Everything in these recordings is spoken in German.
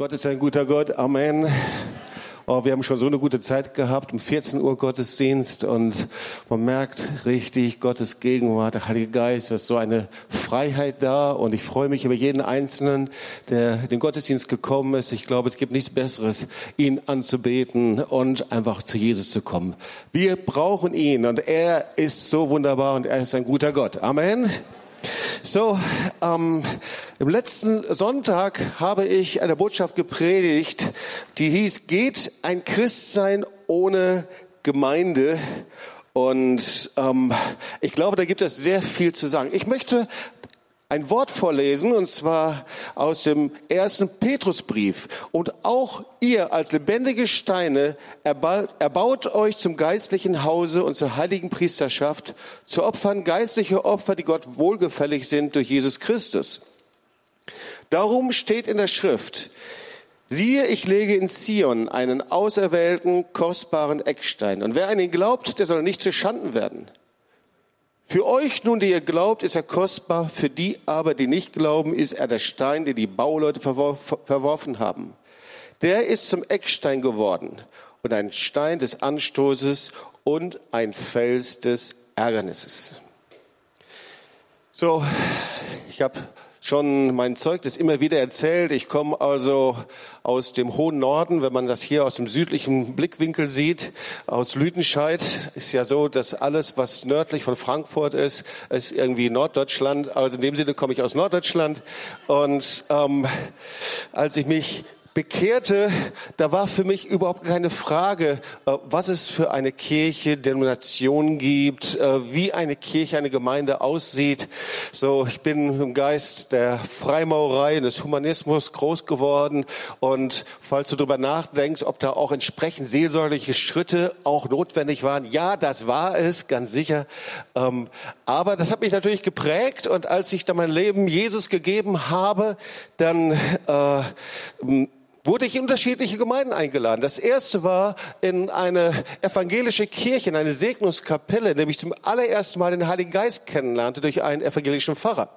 Gott ist ein guter Gott. Amen. Oh, wir haben schon so eine gute Zeit gehabt, um 14 Uhr Gottesdienst und man merkt richtig Gottes Gegenwart, der Heilige Geist, ist so eine Freiheit da und ich freue mich über jeden Einzelnen, der den Gottesdienst gekommen ist. Ich glaube, es gibt nichts Besseres, ihn anzubeten und einfach zu Jesus zu kommen. Wir brauchen ihn und er ist so wunderbar und er ist ein guter Gott. Amen. So, ähm, im letzten Sonntag habe ich eine Botschaft gepredigt, die hieß, geht ein Christsein ohne Gemeinde? Und ähm, ich glaube, da gibt es sehr viel zu sagen. Ich möchte ein Wort vorlesen, und zwar aus dem ersten Petrusbrief. Und auch ihr als lebendige Steine erbaut, erbaut euch zum geistlichen Hause und zur heiligen Priesterschaft, zu Opfern geistliche Opfer, die Gott wohlgefällig sind durch Jesus Christus. Darum steht in der Schrift, Siehe, ich lege in Zion einen auserwählten, kostbaren Eckstein. Und wer an ihn glaubt, der soll nicht zu Schanden werden. Für euch nun, die ihr glaubt, ist er kostbar, für die aber, die nicht glauben, ist er der Stein, den die Bauleute verworfen haben. Der ist zum Eckstein geworden und ein Stein des Anstoßes und ein Fels des Ärgernisses. So, ich habe schon mein Zeugnis immer wieder erzählt. Ich komme also aus dem hohen Norden, wenn man das hier aus dem südlichen Blickwinkel sieht, aus Lüdenscheid. Ist ja so, dass alles, was nördlich von Frankfurt ist, ist irgendwie Norddeutschland. Also in dem Sinne komme ich aus Norddeutschland. Und ähm, als ich mich bekehrte, da war für mich überhaupt keine Frage, äh, was es für eine Kirche, Denomination gibt, äh, wie eine Kirche, eine Gemeinde aussieht. So, ich bin im Geist der Freimaurerei, des Humanismus groß geworden und falls du darüber nachdenkst, ob da auch entsprechend seelsorgliche Schritte auch notwendig waren, ja, das war es, ganz sicher. Ähm, aber das hat mich natürlich geprägt und als ich dann mein Leben Jesus gegeben habe, dann äh, wurde ich in unterschiedliche Gemeinden eingeladen. Das erste war in eine evangelische Kirche, in eine Segnungskapelle, in der ich zum allerersten Mal den Heiligen Geist kennenlernte durch einen evangelischen Pfarrer.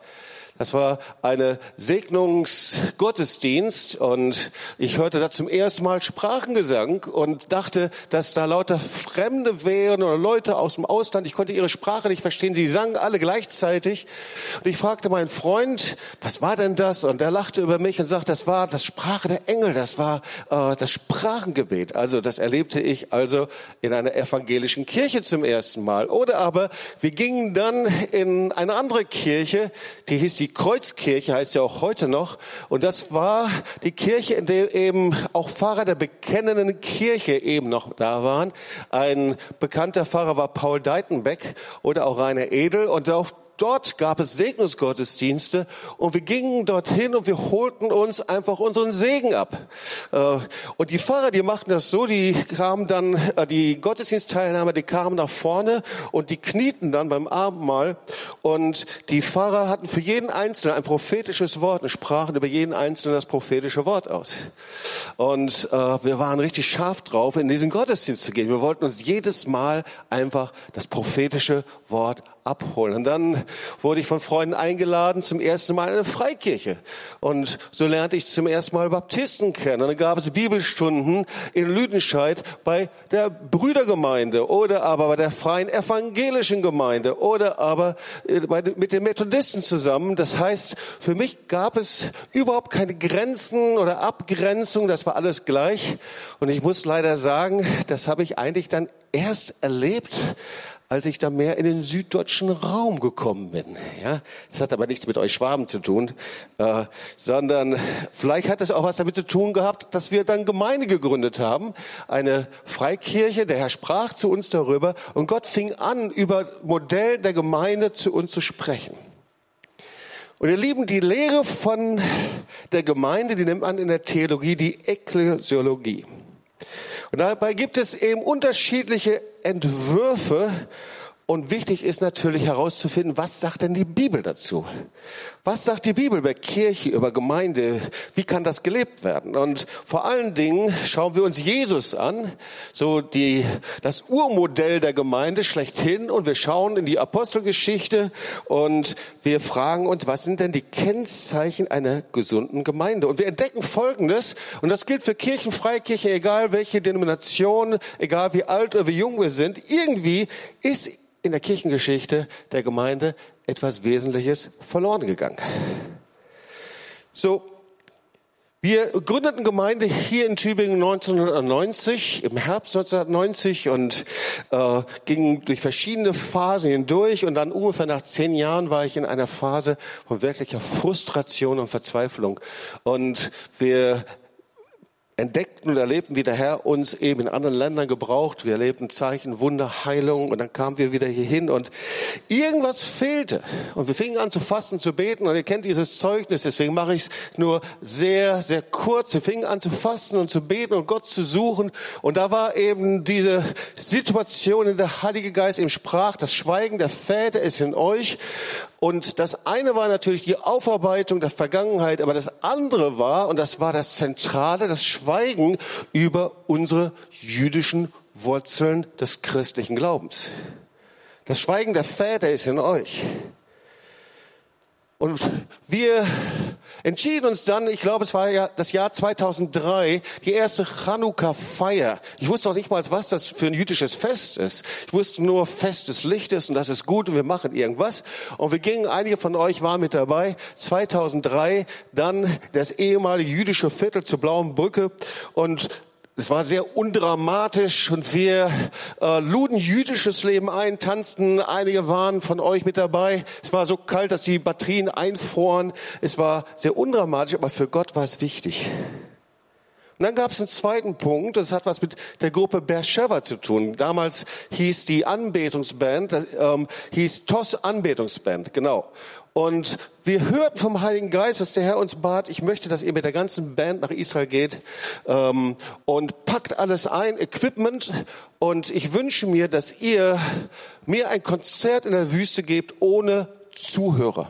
Das war eine Segnungsgottesdienst und ich hörte da zum ersten Mal Sprachengesang und dachte, dass da lauter Fremde wären oder Leute aus dem Ausland. Ich konnte ihre Sprache nicht verstehen. Sie sangen alle gleichzeitig. Und ich fragte meinen Freund, was war denn das? Und er lachte über mich und sagte, das war das Sprache der Engel. Das war äh, das Sprachengebet. Also das erlebte ich also in einer evangelischen Kirche zum ersten Mal. Oder aber wir gingen dann in eine andere Kirche, die hieß die Kreuzkirche, heißt ja auch heute noch. Und das war die Kirche, in der eben auch Pfarrer der bekennenden Kirche eben noch da waren. Ein bekannter Pfarrer war Paul Deitenbeck oder auch Rainer Edel. Und auf dort gab es Segnungsgottesdienste und wir gingen dorthin und wir holten uns einfach unseren Segen ab. Äh, und die Pfarrer, die machten das so, die kamen dann, äh, die Gottesdienstteilnehmer, die kamen nach vorne und die knieten dann beim Abendmahl und die Pfarrer hatten für jeden Einzelnen ein prophetisches Wort und sprachen über jeden Einzelnen das prophetische Wort aus. Und äh, wir waren richtig scharf drauf, in diesen Gottesdienst zu gehen. Wir wollten uns jedes Mal einfach das prophetische Wort abholen. Und dann wurde ich von Freunden eingeladen zum ersten Mal in eine Freikirche. Und so lernte ich zum ersten Mal Baptisten kennen. Und dann gab es Bibelstunden in Lüdenscheid bei der Brüdergemeinde oder aber bei der freien evangelischen Gemeinde oder aber äh, mit den Methodisten zusammen. Das heißt, für mich gab es überhaupt keine Grenzen oder Abgrenzung. Das war alles gleich. Und ich muss leider sagen, das habe ich eigentlich dann erst erlebt, als ich da mehr in den süddeutschen Raum gekommen bin. Ja, das hat aber nichts mit euch Schwaben zu tun, äh, sondern vielleicht hat es auch was damit zu tun gehabt, dass wir dann Gemeinde gegründet haben, eine Freikirche. Der Herr sprach zu uns darüber und Gott fing an, über Modell der Gemeinde zu uns zu sprechen. Und ihr Lieben, die Lehre von der Gemeinde, die nimmt man in der Theologie die Ekklesiologie. Und dabei gibt es eben unterschiedliche Entwürfe Und wichtig ist natürlich herauszufinden, was sagt denn die Bibel dazu? Was sagt die Bibel über Kirche, über Gemeinde? Wie kann das gelebt werden? Und vor allen Dingen schauen wir uns Jesus an, so die, das Urmodell der Gemeinde schlechthin. Und wir schauen in die Apostelgeschichte und wir fragen uns, was sind denn die Kennzeichen einer gesunden Gemeinde? Und wir entdecken Folgendes, und das gilt für Kirchen, Freikirchen, egal welche Denomination, egal wie alt oder wie jung wir sind, irgendwie ist in der Kirchengeschichte der Gemeinde etwas Wesentliches verloren gegangen. So, wir gründeten Gemeinde hier in Tübingen 1990, im Herbst 1990 und äh, gingen durch verschiedene Phasen hindurch und dann ungefähr nach zehn Jahren war ich in einer Phase von wirklicher Frustration und Verzweiflung. Und wir entdeckten und erlebten, wie der Herr uns eben in anderen Ländern gebraucht. Wir erlebten Zeichen, Wunder, Heilung und dann kamen wir wieder hierhin und irgendwas fehlte. Und wir fingen an zu fasten, zu beten und ihr kennt dieses Zeugnis, deswegen mache ich es nur sehr, sehr kurz. Wir fingen an zu fasten und zu beten und Gott zu suchen und da war eben diese Situation, in der Heilige Geist eben sprach, das Schweigen der Väter ist in euch und das eine war natürlich die Aufarbeitung der Vergangenheit, aber das andere war, und das war das Zentrale, das Schweigen über unsere jüdischen Wurzeln des christlichen Glaubens. Das Schweigen der Väter ist in euch. Und wir entschieden uns dann, ich glaube, es war ja das Jahr 2003, die erste Chanukka-Feier. Ich wusste noch nicht mal, was das für ein jüdisches Fest ist. Ich wusste nur, Fest des Lichtes und das ist gut und wir machen irgendwas. Und wir gingen, einige von euch waren mit dabei, 2003, dann das ehemalige jüdische Viertel zur Blauen Brücke und es war sehr undramatisch und wir äh, luden jüdisches Leben ein, tanzten. Einige waren von euch mit dabei. Es war so kalt, dass die Batterien einfroren. Es war sehr undramatisch, aber für Gott war es wichtig. Und dann gab es einen zweiten Punkt, das hat was mit der Gruppe Beersheba zu tun. Damals hieß die Anbetungsband, ähm, hieß TOS Anbetungsband, genau. Und wir hörten vom Heiligen Geist, dass der Herr uns bat, ich möchte, dass ihr mit der ganzen Band nach Israel geht ähm, und packt alles ein, Equipment. Und ich wünsche mir, dass ihr mir ein Konzert in der Wüste gebt ohne Zuhörer.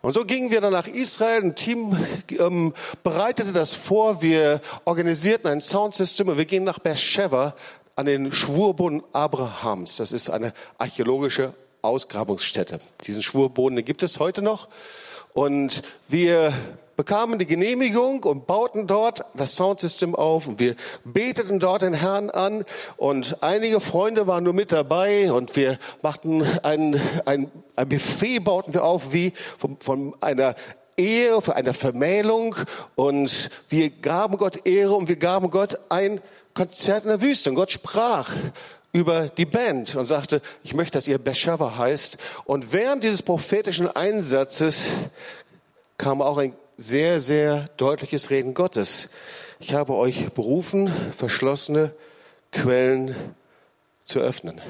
Und so gingen wir dann nach Israel. Ein Team ähm, bereitete das vor. Wir organisierten ein Soundsystem und wir gingen nach Beersheba an den Schwurboden Abrahams. Das ist eine archäologische Ausgrabungsstätte. Diesen Schwurboden gibt es heute noch. Und wir bekamen die Genehmigung und bauten dort das Soundsystem auf. Und wir beteten dort den Herrn an. Und einige Freunde waren nur mit dabei. Und wir machten ein, ein, ein Buffet bauten wir auf wie von, von einer Ehe, für eine Vermählung. Und wir gaben Gott Ehre und wir gaben Gott ein Konzert in der Wüste. Und Gott sprach über die Band und sagte, ich möchte, dass ihr Beersheba heißt. Und während dieses prophetischen Einsatzes kam auch ein sehr, sehr deutliches Reden Gottes. Ich habe euch berufen, verschlossene Quellen zu öffnen.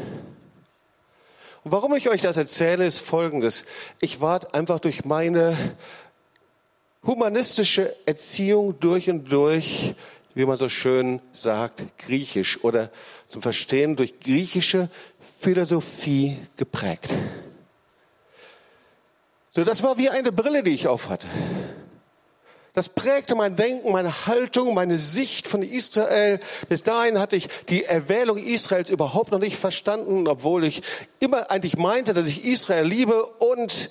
Und warum ich euch das erzähle, ist Folgendes. Ich war einfach durch meine humanistische Erziehung durch und durch wie man so schön sagt, griechisch oder zum Verstehen durch griechische Philosophie geprägt. So, das war wie eine Brille, die ich aufhatte. Das prägte mein Denken, meine Haltung, meine Sicht von Israel. Bis dahin hatte ich die Erwählung Israels überhaupt noch nicht verstanden, obwohl ich immer eigentlich meinte, dass ich Israel liebe. Und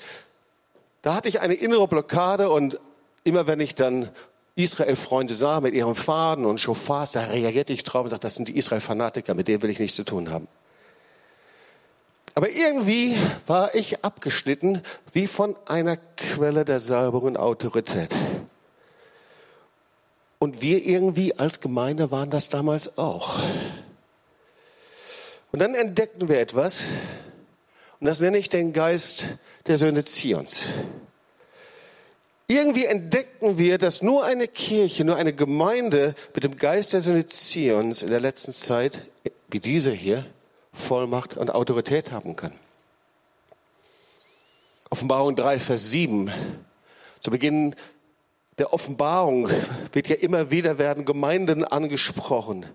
da hatte ich eine innere Blockade und immer wenn ich dann Israel-Freunde sah mit ihrem Faden und Schofars, da reagierte ich drauf und sagte, das sind die Israel-Fanatiker, mit denen will ich nichts zu tun haben. Aber irgendwie war ich abgeschnitten wie von einer Quelle der Salbung und Autorität. Und wir irgendwie als Gemeinde waren das damals auch. Und dann entdeckten wir etwas, und das nenne ich den Geist der Söhne Zions. Irgendwie entdeckten wir, dass nur eine Kirche, nur eine Gemeinde mit dem Geist der Söhne Zions in der letzten Zeit, wie diese hier, Vollmacht und Autorität haben kann. Offenbarung 3, Vers 7. Zu Beginn der Offenbarung wird ja immer wieder werden Gemeinden angesprochen.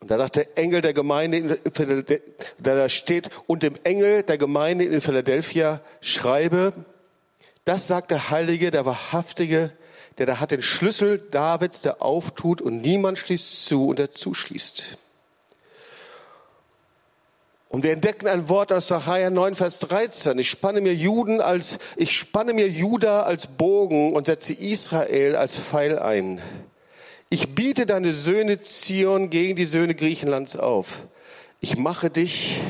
Und da sagt der Engel der Gemeinde, in da steht, und dem Engel der Gemeinde in Philadelphia schreibe, das sagt der Heilige, der Wahrhaftige, der da hat den Schlüssel Davids, der auftut und niemand schließt zu und der zuschließt. Und wir entdecken ein Wort aus Sacharja 9, Vers 13. Ich spanne mir Juden als, ich spanne mir Juda als Bogen und setze Israel als Pfeil ein. Ich biete deine Söhne Zion gegen die Söhne Griechenlands auf. Ich mache dich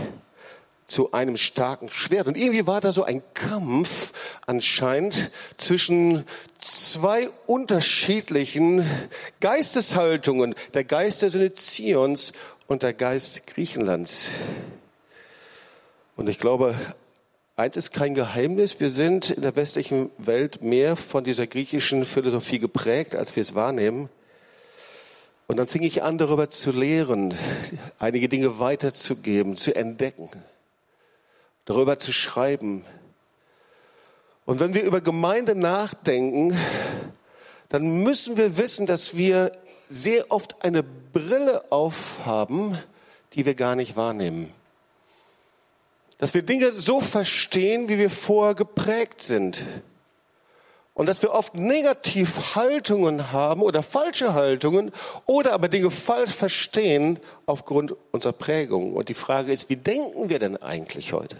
zu einem starken Schwert. Und irgendwie war da so ein Kampf anscheinend zwischen zwei unterschiedlichen Geisteshaltungen. Der Geist der Söhne Zions und der Geist Griechenlands. Und ich glaube, eins ist kein Geheimnis. Wir sind in der westlichen Welt mehr von dieser griechischen Philosophie geprägt, als wir es wahrnehmen. Und dann fing ich an, darüber zu lehren, einige Dinge weiterzugeben, zu entdecken, darüber zu schreiben. Und wenn wir über Gemeinde nachdenken, dann müssen wir wissen, dass wir sehr oft eine Brille aufhaben, die wir gar nicht wahrnehmen. Dass wir Dinge so verstehen, wie wir vorher geprägt sind. Und dass wir oft Negativhaltungen haben oder falsche Haltungen oder aber Dinge falsch verstehen aufgrund unserer Prägung. Und die Frage ist, wie denken wir denn eigentlich heute?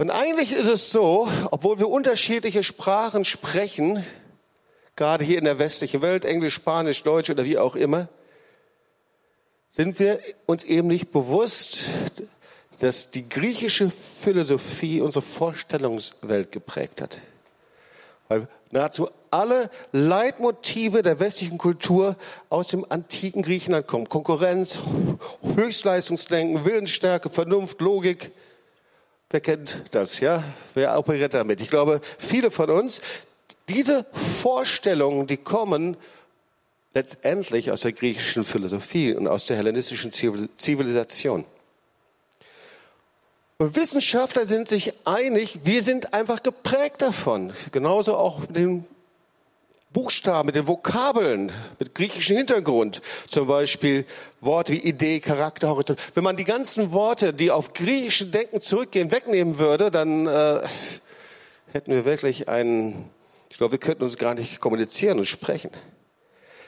Und eigentlich ist es so, obwohl wir unterschiedliche Sprachen sprechen, gerade hier in der westlichen Welt, Englisch, Spanisch, Deutsch oder wie auch immer, sind wir uns eben nicht bewusst, dass die griechische Philosophie unsere Vorstellungswelt geprägt hat. Weil nahezu alle Leitmotive der westlichen Kultur aus dem antiken Griechenland kommen. Konkurrenz, Höchstleistungsdenken, Willensstärke, Vernunft, Logik. Wer kennt das, ja? Wer operiert damit? Ich glaube, viele von uns, diese Vorstellungen, die kommen letztendlich aus der griechischen Philosophie und aus der hellenistischen Zivilisation. Und Wissenschaftler sind sich einig, wir sind einfach geprägt davon. Genauso auch mit den Buchstaben, mit den Vokabeln, mit griechischem Hintergrund. Zum Beispiel Worte wie Idee, Charakter, Horizont. Wenn man die ganzen Worte, die auf griechische Denken zurückgehen, wegnehmen würde, dann äh, hätten wir wirklich einen, ich glaube, wir könnten uns gar nicht kommunizieren und sprechen.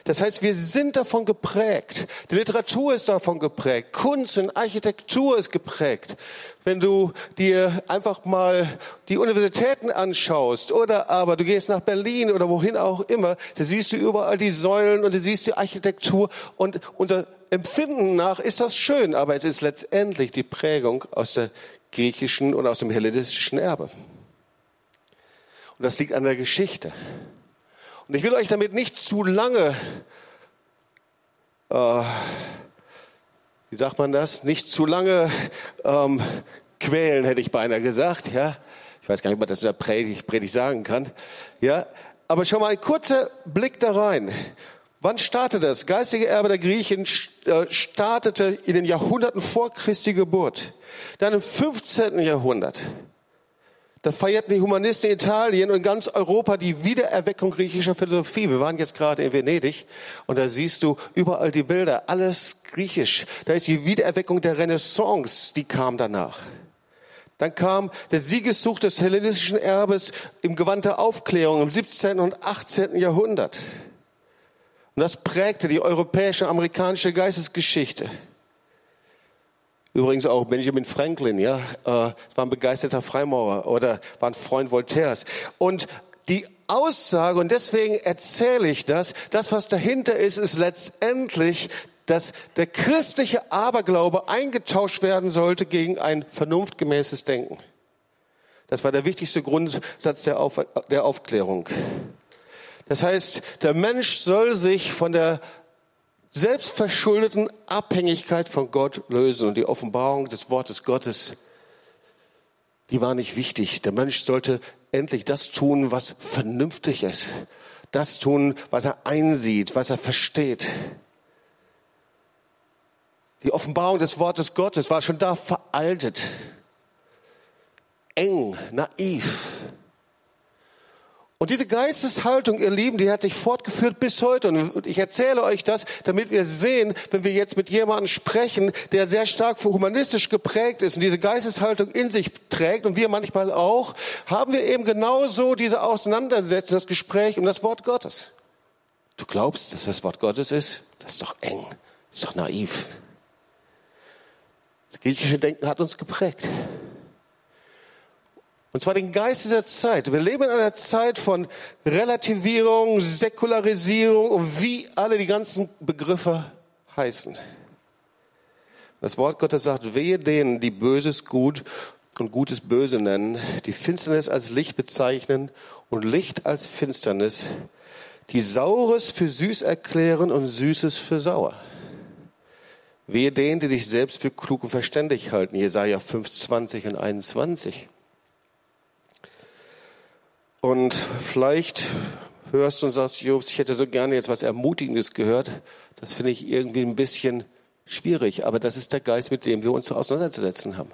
Das heißt, wir sind davon geprägt. Die Literatur ist davon geprägt. Kunst und Architektur ist geprägt. Wenn du dir einfach mal die Universitäten anschaust oder aber du gehst nach Berlin oder wohin auch immer, da siehst du überall die Säulen und du siehst die Architektur und unser Empfinden nach ist das schön, aber es ist letztendlich die Prägung aus der griechischen und aus dem hellenistischen Erbe. Und das liegt an der Geschichte. Und ich will euch damit nicht zu lange, äh, wie sagt man das, nicht zu lange ähm, quälen, hätte ich beinahe gesagt. Ja, ich weiß gar nicht, ob man das in der Predigt, Predigt sagen kann. Ja, aber schon mal ein kurzer Blick da rein. Wann startete das? Geistige Erbe der Griechen äh, startete in den Jahrhunderten vor Christi Geburt. Dann im 15. Jahrhundert. Da feierten die Humanisten in Italien und ganz Europa die Wiedererweckung griechischer Philosophie. Wir waren jetzt gerade in Venedig und da siehst du überall die Bilder, alles griechisch. Da ist die Wiedererweckung der Renaissance, die kam danach. Dann kam der Siegeszug des hellenistischen Erbes im Gewand der Aufklärung im 17. und 18. Jahrhundert. Und das prägte die europäische, amerikanische Geistesgeschichte. Übrigens auch Benjamin Franklin, ja, äh, war ein begeisterter Freimaurer oder war ein Freund Voltaires. Und die Aussage, und deswegen erzähle ich das, das, was dahinter ist, ist letztendlich, dass der christliche Aberglaube eingetauscht werden sollte gegen ein vernunftgemäßes Denken. Das war der wichtigste Grundsatz der, Auf, der Aufklärung. Das heißt, der Mensch soll sich von der selbstverschuldeten Abhängigkeit von Gott lösen. Und die Offenbarung des Wortes Gottes, die war nicht wichtig. Der Mensch sollte endlich das tun, was vernünftig ist. Das tun, was er einsieht, was er versteht. Die Offenbarung des Wortes Gottes war schon da veraltet, eng, naiv. Und diese Geisteshaltung, ihr Lieben, die hat sich fortgeführt bis heute. Und ich erzähle euch das, damit wir sehen, wenn wir jetzt mit jemandem sprechen, der sehr stark humanistisch geprägt ist und diese Geisteshaltung in sich trägt und wir manchmal auch, haben wir eben genauso diese Auseinandersetzung, das Gespräch um das Wort Gottes. Du glaubst, dass das Wort Gottes ist? Das ist doch eng. Das ist doch naiv. Das griechische Denken hat uns geprägt. Und zwar den Geist dieser Zeit. Wir leben in einer Zeit von Relativierung, Säkularisierung und wie alle die ganzen Begriffe heißen. Das Wort Gottes sagt, wehe denen, die Böses gut und Gutes böse nennen, die Finsternis als Licht bezeichnen und Licht als Finsternis, die Saures für süß erklären und Süßes für sauer. Wehe denen, die sich selbst für klug und verständig halten. Jesaja 5, 20 und 21. Und vielleicht hörst du und sagst, Jobs, ich hätte so gerne jetzt was Ermutigendes gehört. Das finde ich irgendwie ein bisschen schwierig, aber das ist der Geist, mit dem wir uns auseinanderzusetzen haben.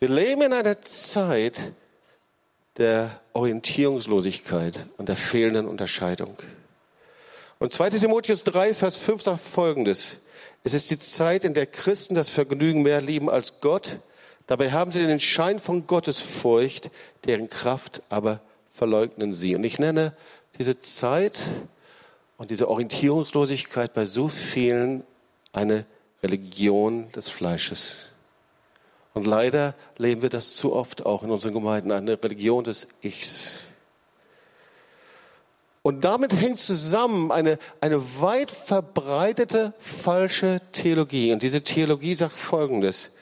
Wir leben in einer Zeit der Orientierungslosigkeit und der fehlenden Unterscheidung. Und 2 Timotheus 3, Vers 5 sagt Folgendes. Es ist die Zeit, in der Christen das Vergnügen mehr lieben als Gott, Dabei haben sie den Schein von Gottesfurcht, deren Kraft aber verleugnen sie. Und ich nenne diese Zeit und diese Orientierungslosigkeit bei so vielen eine Religion des Fleisches. Und leider leben wir das zu oft auch in unseren Gemeinden, eine Religion des Ichs. Und damit hängt zusammen eine, eine weit verbreitete falsche Theologie. Und diese Theologie sagt Folgendes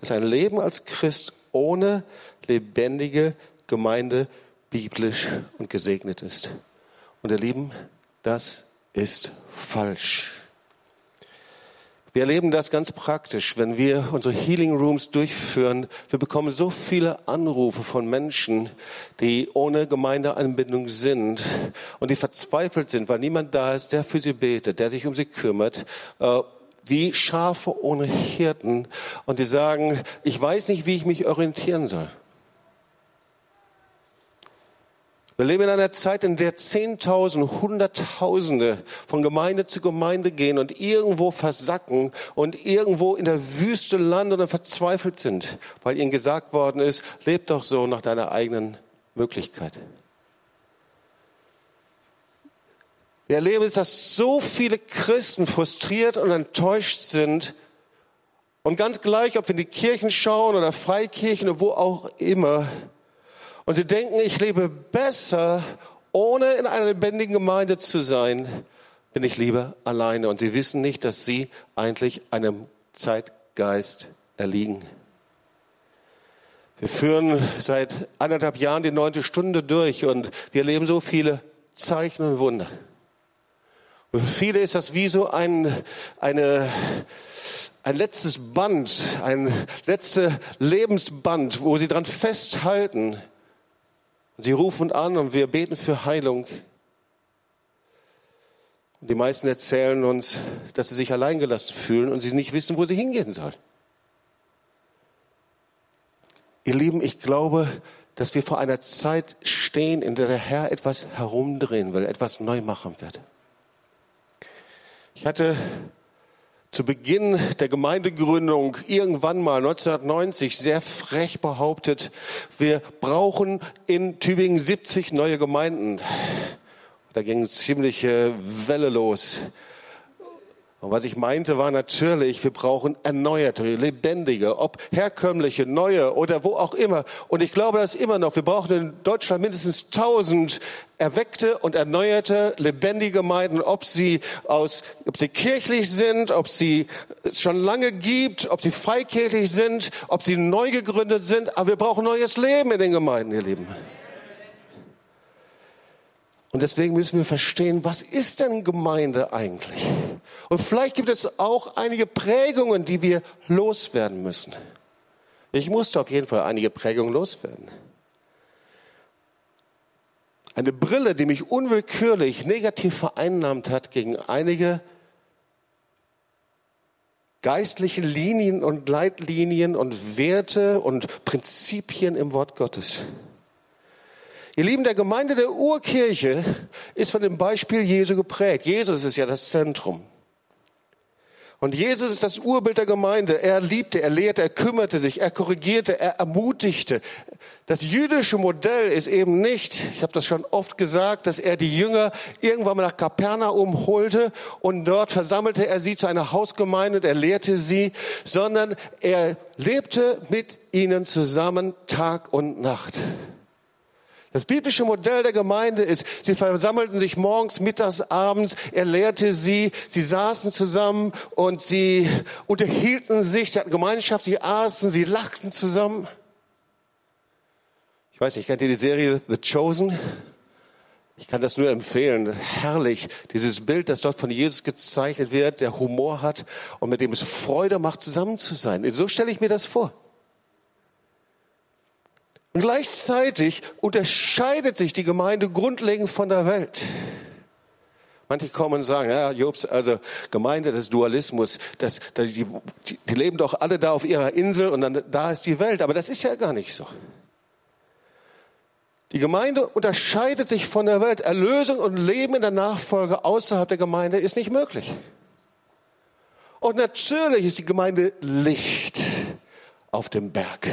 dass ein Leben als Christ ohne lebendige Gemeinde biblisch und gesegnet ist. Und ihr Lieben, das ist falsch. Wir erleben das ganz praktisch, wenn wir unsere Healing Rooms durchführen. Wir bekommen so viele Anrufe von Menschen, die ohne Gemeindeanbindung sind und die verzweifelt sind, weil niemand da ist, der für sie betet, der sich um sie kümmert äh, wie Schafe ohne Hirten und die sagen, ich weiß nicht, wie ich mich orientieren soll. Wir leben in einer Zeit, in der Zehntausende, Hunderttausende von Gemeinde zu Gemeinde gehen und irgendwo versacken und irgendwo in der Wüste landen und verzweifelt sind, weil ihnen gesagt worden ist, leb doch so nach deiner eigenen Möglichkeit. Wir erleben es, dass so viele Christen frustriert und enttäuscht sind. Und ganz gleich, ob wir in die Kirchen schauen oder Freikirchen oder wo auch immer. Und sie denken, ich lebe besser, ohne in einer lebendigen Gemeinde zu sein, bin ich lieber alleine. Und sie wissen nicht, dass sie eigentlich einem Zeitgeist erliegen. Wir führen seit anderthalb Jahren die neunte Stunde durch und wir erleben so viele Zeichen und Wunder. Für viele ist das wie so ein, eine, ein letztes Band, ein letztes Lebensband, wo sie dran festhalten. Sie rufen an und wir beten für Heilung. Und die meisten erzählen uns, dass sie sich alleingelassen fühlen und sie nicht wissen, wo sie hingehen sollen. Ihr Lieben, ich glaube, dass wir vor einer Zeit stehen, in der der Herr etwas herumdrehen will, etwas neu machen wird. Ich hatte zu Beginn der Gemeindegründung irgendwann mal 1990 sehr frech behauptet, wir brauchen in Tübingen 70 neue Gemeinden. Da ging ziemliche Welle los. Und was ich meinte, war natürlich, wir brauchen erneuerte, lebendige, ob herkömmliche, neue oder wo auch immer. Und ich glaube das immer noch. Wir brauchen in Deutschland mindestens 1000 erweckte und erneuerte, lebendige Gemeinden, ob sie aus, ob sie kirchlich sind, ob sie es schon lange gibt, ob sie freikirchlich sind, ob sie neu gegründet sind. Aber wir brauchen neues Leben in den Gemeinden, ihr Lieben. Und deswegen müssen wir verstehen, was ist denn Gemeinde eigentlich? Und vielleicht gibt es auch einige Prägungen, die wir loswerden müssen. Ich musste auf jeden Fall einige Prägungen loswerden. Eine Brille, die mich unwillkürlich negativ vereinnahmt hat gegen einige geistliche Linien und Leitlinien und Werte und Prinzipien im Wort Gottes. Ihr Lieben, der Gemeinde der Urkirche ist von dem Beispiel Jesu geprägt. Jesus ist ja das Zentrum. Und Jesus ist das Urbild der Gemeinde. Er liebte, er lehrte, er kümmerte sich, er korrigierte, er ermutigte. Das jüdische Modell ist eben nicht, ich habe das schon oft gesagt, dass er die Jünger irgendwann mal nach Kapernaum holte und dort versammelte er sie zu einer Hausgemeinde und er lehrte sie, sondern er lebte mit ihnen zusammen Tag und Nacht. Das biblische Modell der Gemeinde ist, sie versammelten sich morgens, mittags, abends, er lehrte sie, sie saßen zusammen und sie unterhielten sich, sie hatten Gemeinschaft, sie aßen, sie lachten zusammen. Ich weiß nicht, kennt ihr die Serie The Chosen? Ich kann das nur empfehlen. Herrlich, dieses Bild, das dort von Jesus gezeichnet wird, der Humor hat und mit dem es Freude macht, zusammen zu sein. So stelle ich mir das vor. Und gleichzeitig unterscheidet sich die Gemeinde grundlegend von der Welt. Manche kommen und sagen, ja, Jobs, also Gemeinde des Dualismus, das, die, die leben doch alle da auf ihrer Insel und dann da ist die Welt. Aber das ist ja gar nicht so. Die Gemeinde unterscheidet sich von der Welt. Erlösung und Leben in der Nachfolge außerhalb der Gemeinde ist nicht möglich. Und natürlich ist die Gemeinde Licht auf dem Berg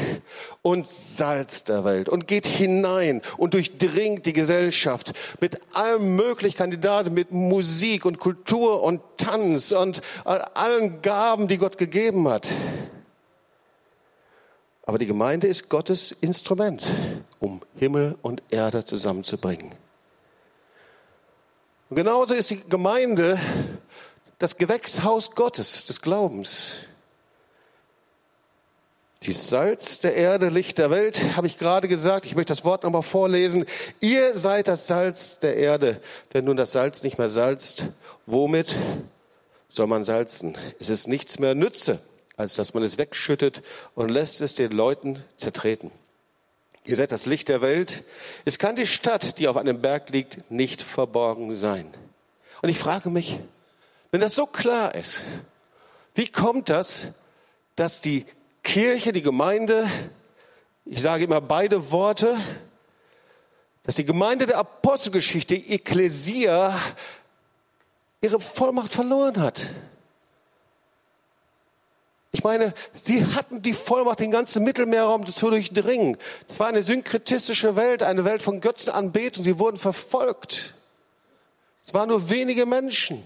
und Salz der Welt und geht hinein und durchdringt die Gesellschaft mit allen Möglichkeiten, die da sind, mit Musik und Kultur und Tanz und allen Gaben, die Gott gegeben hat. Aber die Gemeinde ist Gottes Instrument, um Himmel und Erde zusammenzubringen. Und genauso ist die Gemeinde das Gewächshaus Gottes, des Glaubens. Die Salz der Erde, Licht der Welt, habe ich gerade gesagt. Ich möchte das Wort nochmal vorlesen. Ihr seid das Salz der Erde. Wenn nun das Salz nicht mehr salzt, womit soll man salzen? Es ist nichts mehr Nütze, als dass man es wegschüttet und lässt es den Leuten zertreten. Ihr seid das Licht der Welt. Es kann die Stadt, die auf einem Berg liegt, nicht verborgen sein. Und ich frage mich, wenn das so klar ist, wie kommt das, dass die Kirche, die Gemeinde, ich sage immer beide Worte, dass die Gemeinde der Apostelgeschichte, Ekklesia, ihre Vollmacht verloren hat. Ich meine, sie hatten die Vollmacht, den ganzen Mittelmeerraum zu durchdringen. Das war eine synkretistische Welt, eine Welt von Götzenanbetung. Sie wurden verfolgt. Es waren nur wenige Menschen.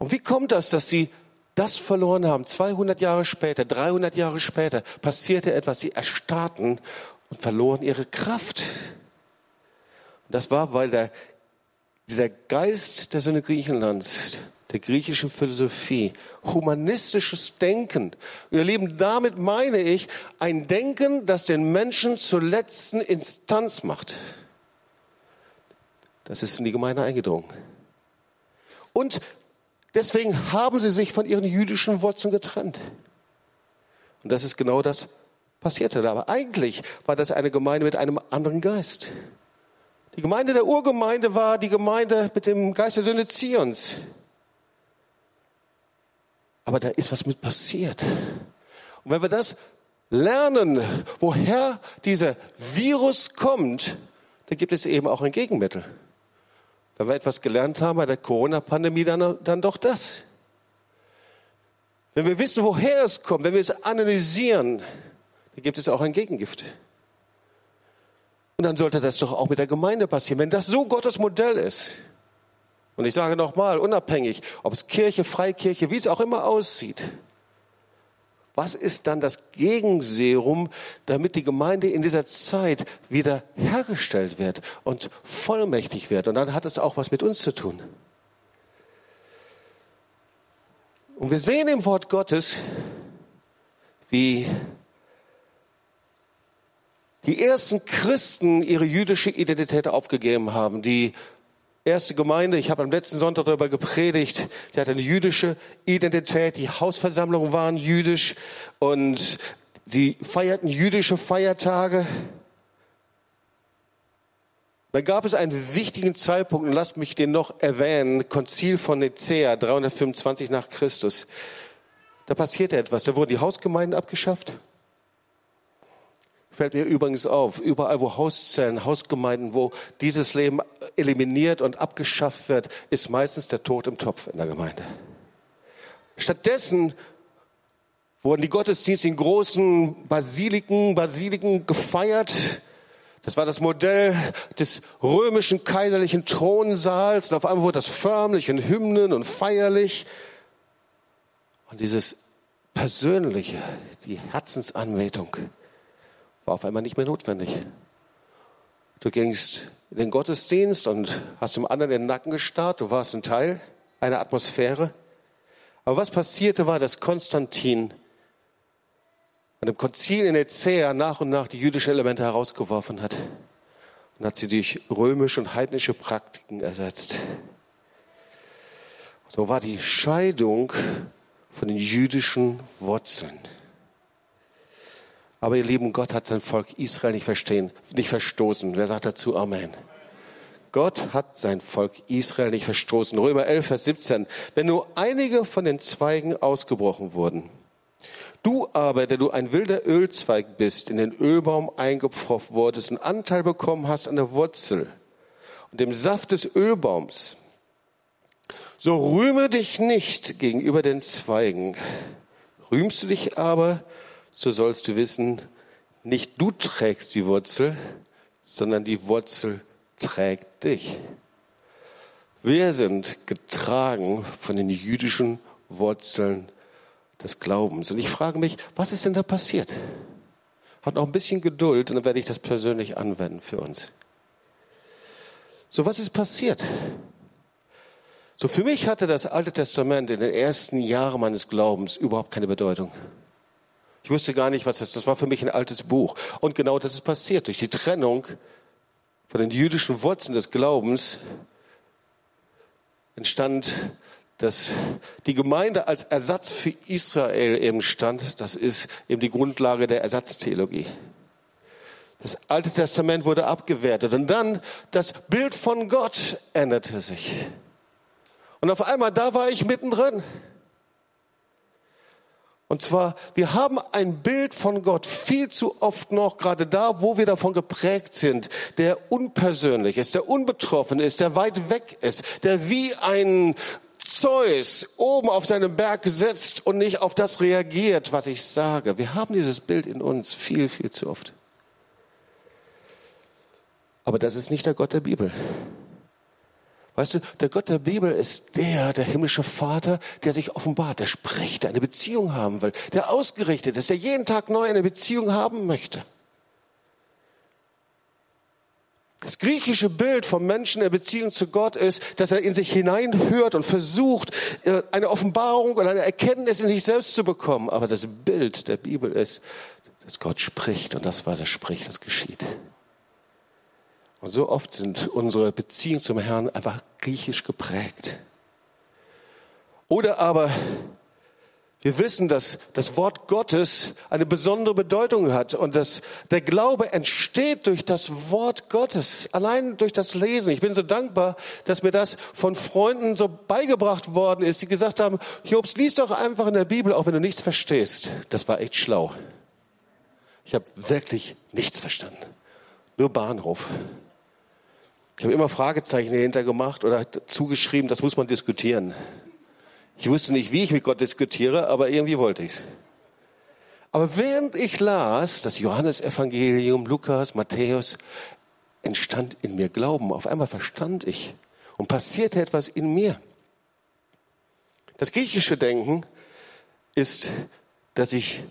Und wie kommt das, dass sie das verloren haben? 200 Jahre später, 300 Jahre später passierte etwas. Sie erstarrten und verloren ihre Kraft. Und das war, weil der, dieser Geist der Sinne Griechenlands, der griechischen Philosophie, humanistisches Denken. Ihr Lieben, damit meine ich ein Denken, das den Menschen zur letzten Instanz macht. Das ist in die Gemeinde eingedrungen. Und Deswegen haben sie sich von ihren jüdischen Wurzeln getrennt. Und das ist genau das passierte. Aber eigentlich war das eine Gemeinde mit einem anderen Geist. Die Gemeinde der Urgemeinde war die Gemeinde mit dem Geist der Söhne Zions. Aber da ist was mit passiert. Und wenn wir das lernen, woher dieser Virus kommt, dann gibt es eben auch ein Gegenmittel. Wenn wir etwas gelernt haben bei der Corona-Pandemie, dann, dann doch das. Wenn wir wissen, woher es kommt, wenn wir es analysieren, dann gibt es auch ein Gegengift. Und dann sollte das doch auch mit der Gemeinde passieren, wenn das so Gottes Modell ist. Und ich sage nochmal, unabhängig, ob es Kirche, Freikirche, wie es auch immer aussieht, was ist dann das Gegenserum, damit die Gemeinde in dieser Zeit wieder hergestellt wird und vollmächtig wird? Und dann hat es auch was mit uns zu tun. Und wir sehen im Wort Gottes, wie die ersten Christen ihre jüdische Identität aufgegeben haben, die erste Gemeinde, ich habe am letzten Sonntag darüber gepredigt, sie hatte eine jüdische Identität, die Hausversammlungen waren jüdisch und sie feierten jüdische Feiertage. Da gab es einen wichtigen Zeitpunkt, und lasst mich den noch erwähnen, Konzil von Nicea, 325 nach Christus. Da passierte etwas, da wurden die Hausgemeinden abgeschafft. Fällt mir übrigens auf, überall wo Hauszellen, Hausgemeinden, wo dieses Leben eliminiert und abgeschafft wird, ist meistens der Tod im Topf in der Gemeinde. Stattdessen wurden die Gottesdienste in großen Basiliken, Basiliken gefeiert. Das war das Modell des römischen kaiserlichen Thronsaals. Und auf einmal wurde das förmlich in Hymnen und feierlich. Und dieses Persönliche, die Herzensanbetung, war auf einmal nicht mehr notwendig. Du gingst in den Gottesdienst und hast dem anderen den Nacken gestarrt. Du warst ein Teil einer Atmosphäre. Aber was passierte war, dass Konstantin an dem Konzil in Nicea nach und nach die jüdischen Elemente herausgeworfen hat und hat sie durch römische und heidnische Praktiken ersetzt. So war die Scheidung von den jüdischen Wurzeln. Aber ihr lieben Gott hat sein Volk Israel nicht verstehen, nicht verstoßen. Wer sagt dazu Amen? Gott hat sein Volk Israel nicht verstoßen. Römer 11, Vers 17. Wenn nur einige von den Zweigen ausgebrochen wurden, Du aber, der du ein wilder Ölzweig bist, in den Ölbaum eingepfropft wurdest und Anteil bekommen hast an der Wurzel und dem Saft des Ölbaums, so rühme dich nicht gegenüber den Zweigen. Rühmst du dich aber, so sollst du wissen, nicht du trägst die Wurzel, sondern die Wurzel trägt dich. Wir sind getragen von den jüdischen Wurzeln des Glaubens. Und ich frage mich, was ist denn da passiert? Hat noch ein bisschen Geduld und dann werde ich das persönlich anwenden für uns. So, was ist passiert? So, für mich hatte das Alte Testament in den ersten Jahren meines Glaubens überhaupt keine Bedeutung. Ich wusste gar nicht, was das ist. Das war für mich ein altes Buch. Und genau das ist passiert. Durch die Trennung von den jüdischen Wurzeln des Glaubens entstand dass die Gemeinde als Ersatz für Israel eben stand, das ist eben die Grundlage der Ersatztheologie. Das Alte Testament wurde abgewertet und dann das Bild von Gott änderte sich. Und auf einmal, da war ich mittendrin. Und zwar, wir haben ein Bild von Gott viel zu oft noch, gerade da, wo wir davon geprägt sind, der unpersönlich ist, der unbetroffen ist, der weit weg ist, der wie ein Zeus oben auf seinem Berg sitzt und nicht auf das reagiert, was ich sage. Wir haben dieses Bild in uns viel, viel zu oft. Aber das ist nicht der Gott der Bibel. Weißt du, der Gott der Bibel ist der, der himmlische Vater, der sich offenbart, der spricht, der eine Beziehung haben will, der ausgerichtet ist, der jeden Tag neu eine Beziehung haben möchte. Das griechische Bild vom Menschen in Beziehung zu Gott ist, dass er in sich hineinhört und versucht, äh, eine Offenbarung und eine Erkenntnis in sich selbst zu bekommen. Aber das Bild der Bibel ist, dass Gott spricht und das, was er spricht, das geschieht. Und so oft sind unsere Beziehungen zum Herrn einfach griechisch geprägt. Oder aber wir wissen, dass das Wort Gottes eine besondere Bedeutung hat und dass der Glaube entsteht durch das Wort Gottes, allein durch das Lesen. Ich bin so dankbar, dass mir das von Freunden so beigebracht worden ist, die gesagt haben, Jobs, lies doch einfach in der Bibel, auch wenn du nichts verstehst. Das war echt schlau. Ich habe wirklich nichts verstanden. Nur Bahnhof. Ich habe immer Fragezeichen dahinter gemacht oder zugeschrieben, das muss man diskutieren. Ich wusste nicht, wie ich mit Gott diskutiere, aber irgendwie wollte ich's. Aber während ich las, das Johannesevangelium, Lukas, Matthäus, entstand in mir Glauben. Auf einmal verstand ich und passierte etwas in mir. Das griechische Denken ist, dass ich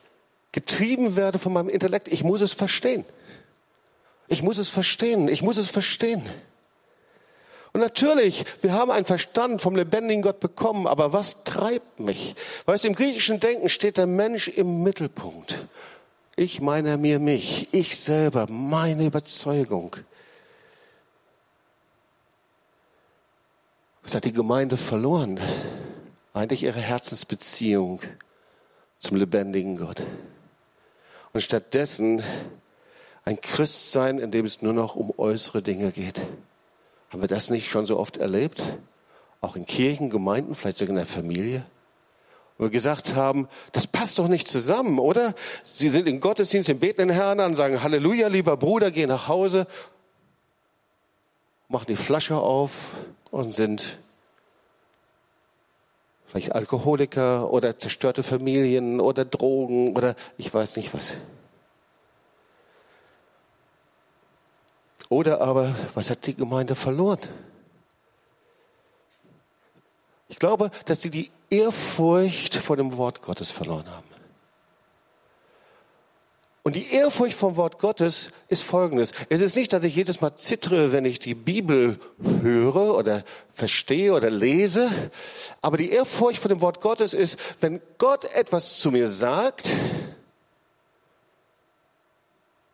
getrieben werde von meinem Intellekt. Ich muss es verstehen. Ich muss es verstehen. Ich muss es verstehen. Und natürlich, wir haben einen Verstand vom lebendigen Gott bekommen, aber was treibt mich? Weißt du, im griechischen Denken steht der Mensch im Mittelpunkt. Ich meine mir mich, ich selber, meine Überzeugung. Was hat die Gemeinde verloren? Eigentlich ihre Herzensbeziehung zum lebendigen Gott. Und stattdessen ein Christsein, in dem es nur noch um äußere Dinge geht. Haben wir das nicht schon so oft erlebt? Auch in Kirchen, Gemeinden, vielleicht sogar in der Familie? wo wir gesagt haben, das passt doch nicht zusammen, oder? Sie sind im Gottesdienst, im beten den Herrn an, sagen Halleluja, lieber Bruder, geh nach Hause, machen die Flasche auf und sind vielleicht Alkoholiker oder zerstörte Familien oder Drogen oder ich weiß nicht was. Oder aber, was hat die Gemeinde verloren? Ich glaube, dass sie die Ehrfurcht vor dem Wort Gottes verloren haben. Und die Ehrfurcht vom Wort Gottes ist folgendes. Es ist nicht, dass ich jedes Mal zittere, wenn ich die Bibel höre oder verstehe oder lese. Aber die Ehrfurcht vor dem Wort Gottes ist, wenn Gott etwas zu mir sagt,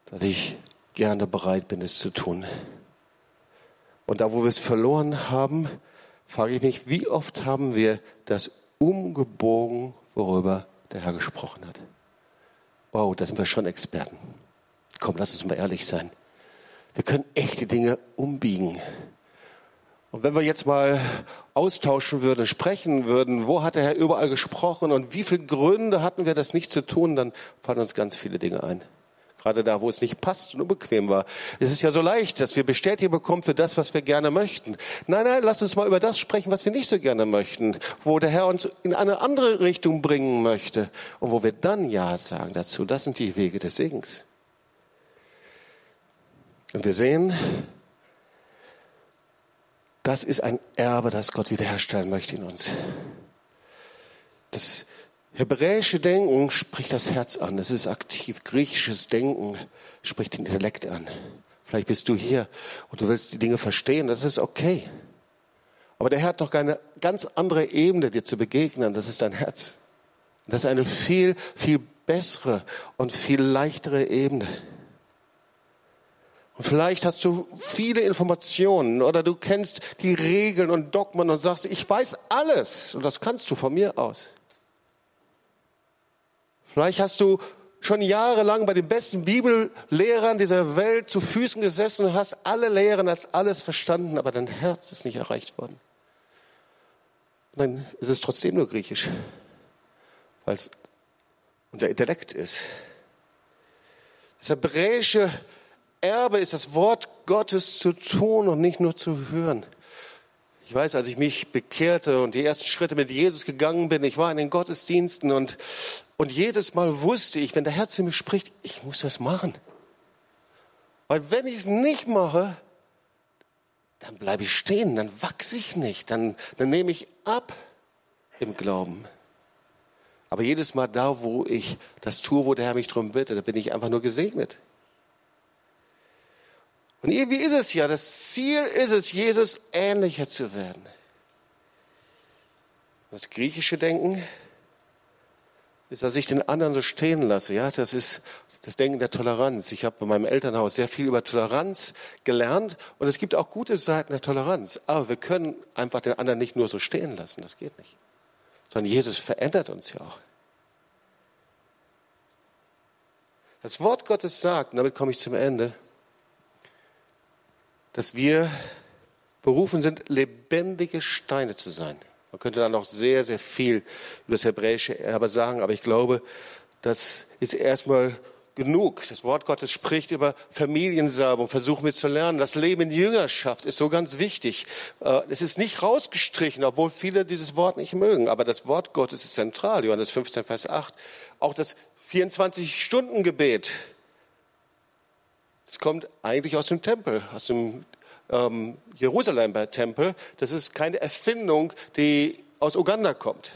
dass ich gerne bereit bin, es zu tun. Und da, wo wir es verloren haben, frage ich mich, wie oft haben wir das umgebogen, worüber der Herr gesprochen hat? Wow, da sind wir schon Experten. Komm, lass uns mal ehrlich sein. Wir können echte Dinge umbiegen. Und wenn wir jetzt mal austauschen würden, sprechen würden, wo hat der Herr überall gesprochen und wie viele Gründe hatten wir, das nicht zu tun, dann fallen uns ganz viele Dinge ein. Gerade da, wo es nicht passt und unbequem war. Es ist ja so leicht, dass wir Bestätigung bekommen für das, was wir gerne möchten. Nein, nein, lass uns mal über das sprechen, was wir nicht so gerne möchten. Wo der Herr uns in eine andere Richtung bringen möchte. Und wo wir dann Ja sagen dazu. Das sind die Wege des Segens. Und wir sehen, das ist ein Erbe, das Gott wiederherstellen möchte in uns. Das Hebräische Denken spricht das Herz an, es ist aktiv. Griechisches Denken spricht den Intellekt an. Vielleicht bist du hier und du willst die Dinge verstehen, das ist okay. Aber der Herr hat doch eine ganz andere Ebene, dir zu begegnen, das ist dein Herz. Das ist eine viel, viel bessere und viel leichtere Ebene. Und vielleicht hast du viele Informationen oder du kennst die Regeln und Dogmen und sagst, ich weiß alles. Und das kannst du von mir aus. Vielleicht hast du schon jahrelang bei den besten Bibellehrern dieser Welt zu Füßen gesessen und hast alle Lehren, hast alles verstanden, aber dein Herz ist nicht erreicht worden. Und dann ist es trotzdem nur Griechisch, weil es unser Intellekt ist. Das hebräische Erbe ist das Wort Gottes zu tun und nicht nur zu hören. Ich weiß, als ich mich bekehrte und die ersten Schritte mit Jesus gegangen bin, ich war in den Gottesdiensten und, und jedes Mal wusste ich, wenn der Herr zu mir spricht, ich muss das machen. Weil wenn ich es nicht mache, dann bleibe ich stehen, dann wachse ich nicht, dann, dann nehme ich ab im Glauben. Aber jedes Mal da, wo ich das tue, wo der Herr mich darum bittet, da bin ich einfach nur gesegnet. Und irgendwie ist es ja, das Ziel ist es, Jesus ähnlicher zu werden. Das griechische Denken ist, dass ich den anderen so stehen lasse. Ja, das ist das Denken der Toleranz. Ich habe bei meinem Elternhaus sehr viel über Toleranz gelernt und es gibt auch gute Seiten der Toleranz. Aber wir können einfach den anderen nicht nur so stehen lassen. Das geht nicht. Sondern Jesus verändert uns ja auch. Das Wort Gottes sagt, und damit komme ich zum Ende, dass wir berufen sind, lebendige Steine zu sein. Man könnte da noch sehr, sehr viel über das hebräische Erbe sagen, aber ich glaube, das ist erstmal genug. Das Wort Gottes spricht über Familiensalbung. Versuchen wir zu lernen. Das Leben in Jüngerschaft ist so ganz wichtig. Äh, es ist nicht rausgestrichen, obwohl viele dieses Wort nicht mögen. Aber das Wort Gottes ist zentral. Johannes 15, Vers 8. Auch das 24-Stunden-Gebet es kommt eigentlich aus dem Tempel, aus dem ähm, Jerusalemer Tempel. Das ist keine Erfindung, die aus Uganda kommt.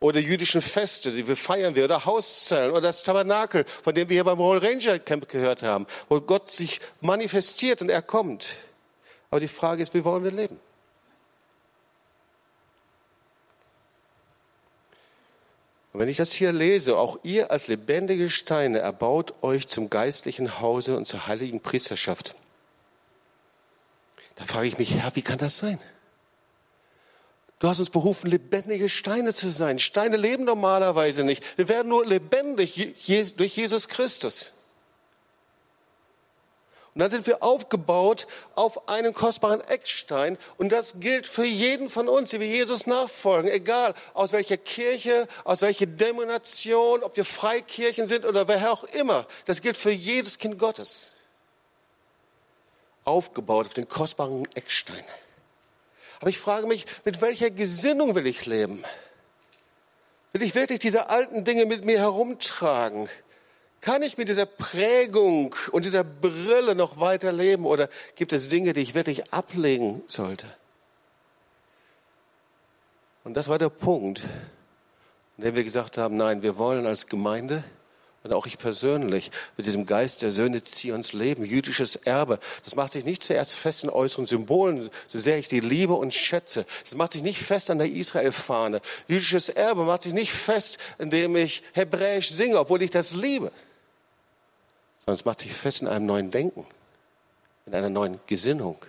Oder jüdischen Feste, die wir feiern wir, oder Hauszellen, oder das Tabernakel, von dem wir hier beim Royal Ranger Camp gehört haben, wo Gott sich manifestiert und er kommt. Aber die Frage ist, wie wollen wir leben? Und wenn ich das hier lese, auch ihr als lebendige Steine erbaut euch zum geistlichen Hause und zur heiligen Priesterschaft. Da frage ich mich, Herr, wie kann das sein? Du hast uns berufen, lebendige Steine zu sein. Steine leben normalerweise nicht. Wir werden nur lebendig durch Jesus Christus. Und dann sind wir aufgebaut auf einen kostbaren Eckstein. Und das gilt für jeden von uns, die wir Jesus nachfolgen. Egal aus welcher Kirche, aus welcher Denomination, ob wir Freikirchen sind oder wer auch immer. Das gilt für jedes Kind Gottes. Aufgebaut auf den kostbaren Eckstein. Aber ich frage mich, mit welcher Gesinnung will ich leben? Will ich wirklich diese alten Dinge mit mir herumtragen? Kann ich mit dieser Prägung und dieser Brille noch weiter leben oder gibt es Dinge, die ich wirklich ablegen sollte? Und das war der Punkt, in dem wir gesagt haben, nein, wir wollen als Gemeinde und auch ich persönlich mit diesem Geist der Söhne Zions leben, jüdisches Erbe. Das macht sich nicht zuerst fest in äußeren Symbolen, so sehr ich die liebe und schätze. Das macht sich nicht fest an der Israel-Fahne. Jüdisches Erbe macht sich nicht fest, indem ich Hebräisch singe, obwohl ich das liebe. Sondern es macht sich fest in einem neuen Denken, in einer neuen Gesinnung.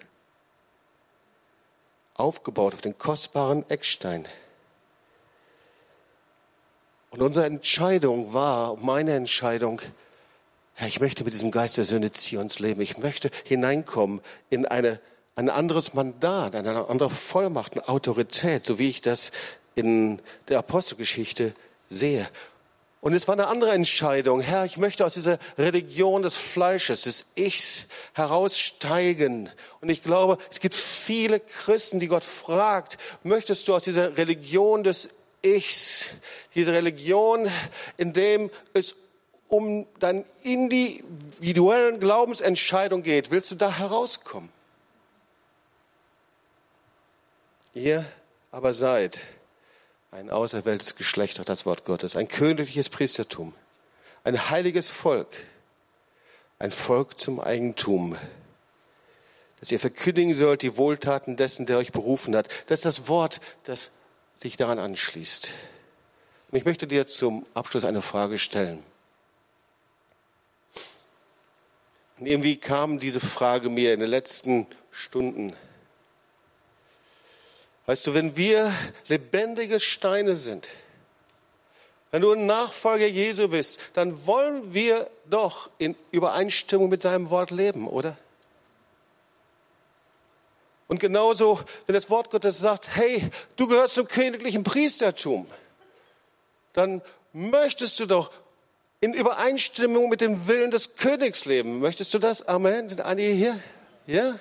Aufgebaut auf den kostbaren Eckstein. Und unsere Entscheidung war, meine Entscheidung, Herr, ich möchte mit diesem Geist der Söhne Zions leben. Ich möchte hineinkommen in eine, ein anderes Mandat, eine andere Vollmacht, eine Autorität, so wie ich das in der Apostelgeschichte sehe. Und es war eine andere Entscheidung. Herr, ich möchte aus dieser Religion des Fleisches, des Ichs heraussteigen. Und ich glaube, es gibt viele Christen, die Gott fragt, möchtest du aus dieser Religion des Ichs, diese Religion, in dem es um deine individuellen Glaubensentscheidung geht, willst du da herauskommen? Ihr aber seid ein auserwähltes Geschlecht, sagt das Wort Gottes, ein königliches Priestertum, ein heiliges Volk, ein Volk zum Eigentum, dass ihr verkündigen sollt die Wohltaten dessen, der euch berufen hat. Das ist das Wort, das sich daran anschließt. Und ich möchte dir zum Abschluss eine Frage stellen. Und irgendwie kam diese Frage mir in den letzten Stunden. Weißt du, wenn wir lebendige Steine sind, wenn du ein Nachfolger Jesu bist, dann wollen wir doch in Übereinstimmung mit seinem Wort leben, oder? Und genauso, wenn das Wort Gottes sagt, hey, du gehörst zum königlichen Priestertum, dann möchtest du doch in Übereinstimmung mit dem Willen des Königs leben. Möchtest du das? Amen. Sind einige hier? Ja?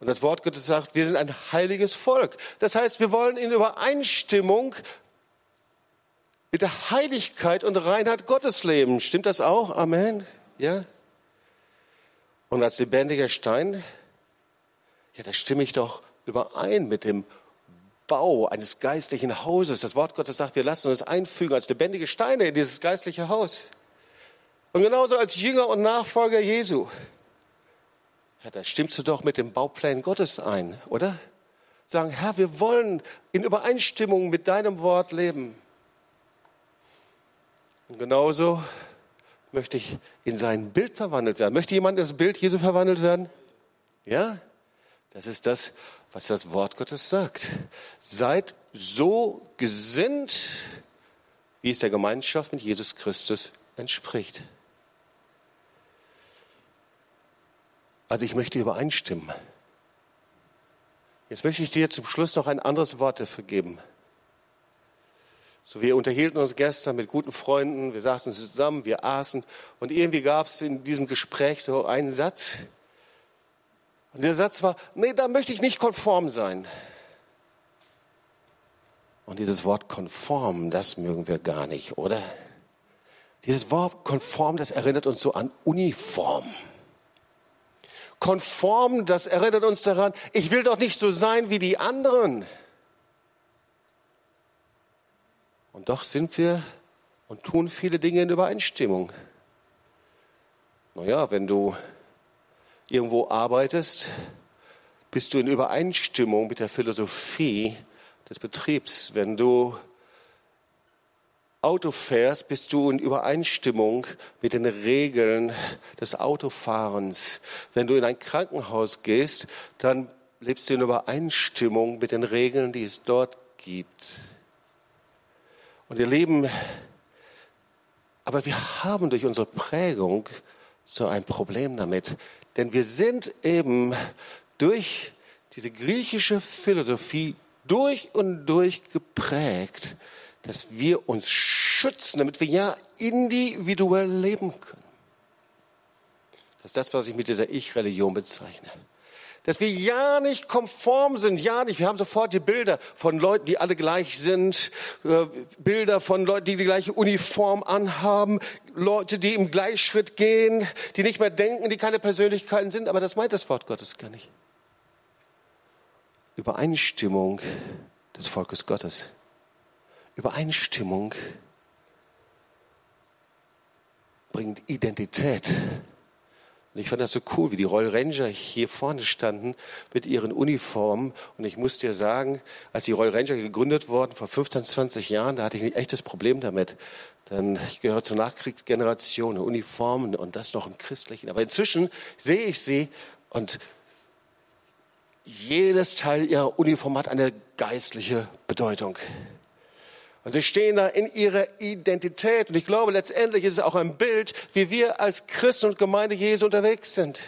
Und das Wort Gottes sagt, wir sind ein heiliges Volk. Das heißt, wir wollen in Übereinstimmung mit der Heiligkeit und Reinheit Gottes leben. Stimmt das auch? Amen. Ja? Und als lebendiger Stein ja, da stimme ich doch überein mit dem Bau eines geistlichen Hauses. Das Wort Gottes sagt, wir lassen uns einfügen als lebendige Steine in dieses geistliche Haus. Und genauso als Jünger und Nachfolger Jesu. Ja, da stimmst du doch mit dem Bauplan Gottes ein, oder? Sagen, Herr, wir wollen in Übereinstimmung mit deinem Wort leben. Und genauso möchte ich in sein Bild verwandelt werden. Möchte jemand in das Bild Jesu verwandelt werden? Ja? Das ist das, was das Wort Gottes sagt. Seid so gesinnt, wie es der Gemeinschaft mit Jesus Christus entspricht. Also ich möchte übereinstimmen. Jetzt möchte ich dir zum Schluss noch ein anderes Wort dafür geben. So, wir unterhielten uns gestern mit guten Freunden, wir saßen zusammen, wir aßen und irgendwie gab es in diesem Gespräch so einen Satz, und der Satz war, nee, da möchte ich nicht konform sein. Und dieses Wort konform, das mögen wir gar nicht, oder? Dieses Wort konform, das erinnert uns so an Uniform. Konform, das erinnert uns daran, ich will doch nicht so sein wie die anderen. Und doch sind wir und tun viele Dinge in Übereinstimmung. Naja, wenn du irgendwo arbeitest, bist du in Übereinstimmung mit der Philosophie des Betriebs. Wenn du Auto fährst, bist du in Übereinstimmung mit den Regeln des Autofahrens. Wenn du in ein Krankenhaus gehst, dann lebst du in Übereinstimmung mit den Regeln, die es dort gibt. Und ihr Leben, aber wir haben durch unsere Prägung so ein Problem damit. Denn wir sind eben durch diese griechische Philosophie durch und durch geprägt, dass wir uns schützen, damit wir ja individuell leben können. Das ist das, was ich mit dieser Ich-Religion bezeichne dass wir ja nicht konform sind, ja nicht. Wir haben sofort die Bilder von Leuten, die alle gleich sind, äh, Bilder von Leuten, die die gleiche Uniform anhaben, Leute, die im Gleichschritt gehen, die nicht mehr denken, die keine Persönlichkeiten sind. Aber das meint das Wort Gottes gar nicht. Übereinstimmung des Volkes Gottes. Übereinstimmung bringt Identität und ich fand das so cool, wie die Royal Ranger hier vorne standen mit ihren Uniformen. Und ich muss dir sagen, als die Royal Ranger gegründet wurden vor 15, 20 Jahren, da hatte ich ein echtes Problem damit. Denn ich gehöre zur Nachkriegsgeneration, Uniformen und das noch im Christlichen. Aber inzwischen sehe ich sie und jedes Teil ihrer Uniform hat eine geistliche Bedeutung. Und sie stehen da in ihrer Identität. Und ich glaube, letztendlich ist es auch ein Bild, wie wir als Christen und Gemeinde Jesu unterwegs sind.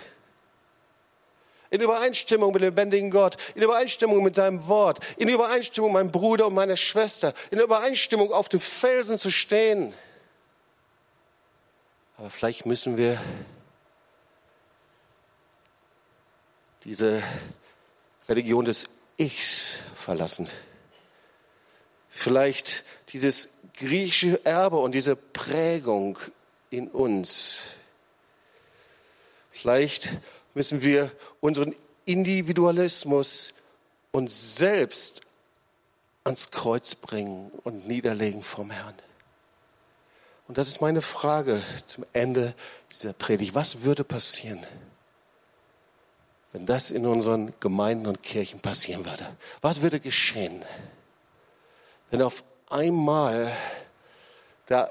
In Übereinstimmung mit dem lebendigen Gott, in Übereinstimmung mit seinem Wort, in Übereinstimmung mit meinem Bruder und meiner Schwester, in Übereinstimmung auf dem Felsen zu stehen. Aber vielleicht müssen wir diese Religion des Ichs verlassen vielleicht dieses griechische Erbe und diese Prägung in uns. Vielleicht müssen wir unseren Individualismus uns selbst ans Kreuz bringen und niederlegen vom Herrn. Und das ist meine Frage zum Ende dieser Predigt. Was würde passieren, wenn das in unseren Gemeinden und Kirchen passieren würde? Was würde geschehen? Wenn auf einmal da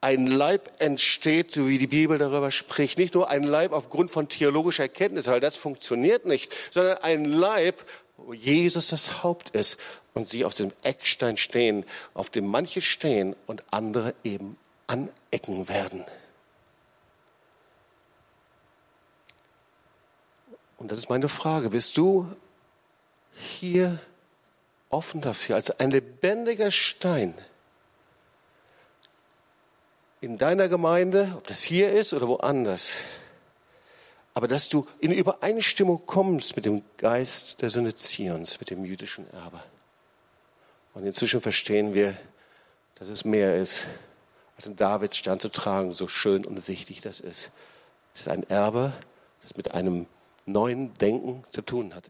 ein Leib entsteht, so wie die Bibel darüber spricht, nicht nur ein Leib aufgrund von theologischer Erkenntnis, weil das funktioniert nicht, sondern ein Leib, wo Jesus das Haupt ist und sie auf dem Eckstein stehen, auf dem manche stehen und andere eben anecken werden. Und das ist meine Frage. Bist du hier offen dafür, als ein lebendiger Stein in deiner Gemeinde, ob das hier ist oder woanders, aber dass du in Übereinstimmung kommst mit dem Geist der Söhne Zions, mit dem jüdischen Erbe. Und inzwischen verstehen wir, dass es mehr ist, als in Davids Stern zu tragen, so schön und wichtig das ist. Es ist ein Erbe, das mit einem neuen Denken zu tun hat.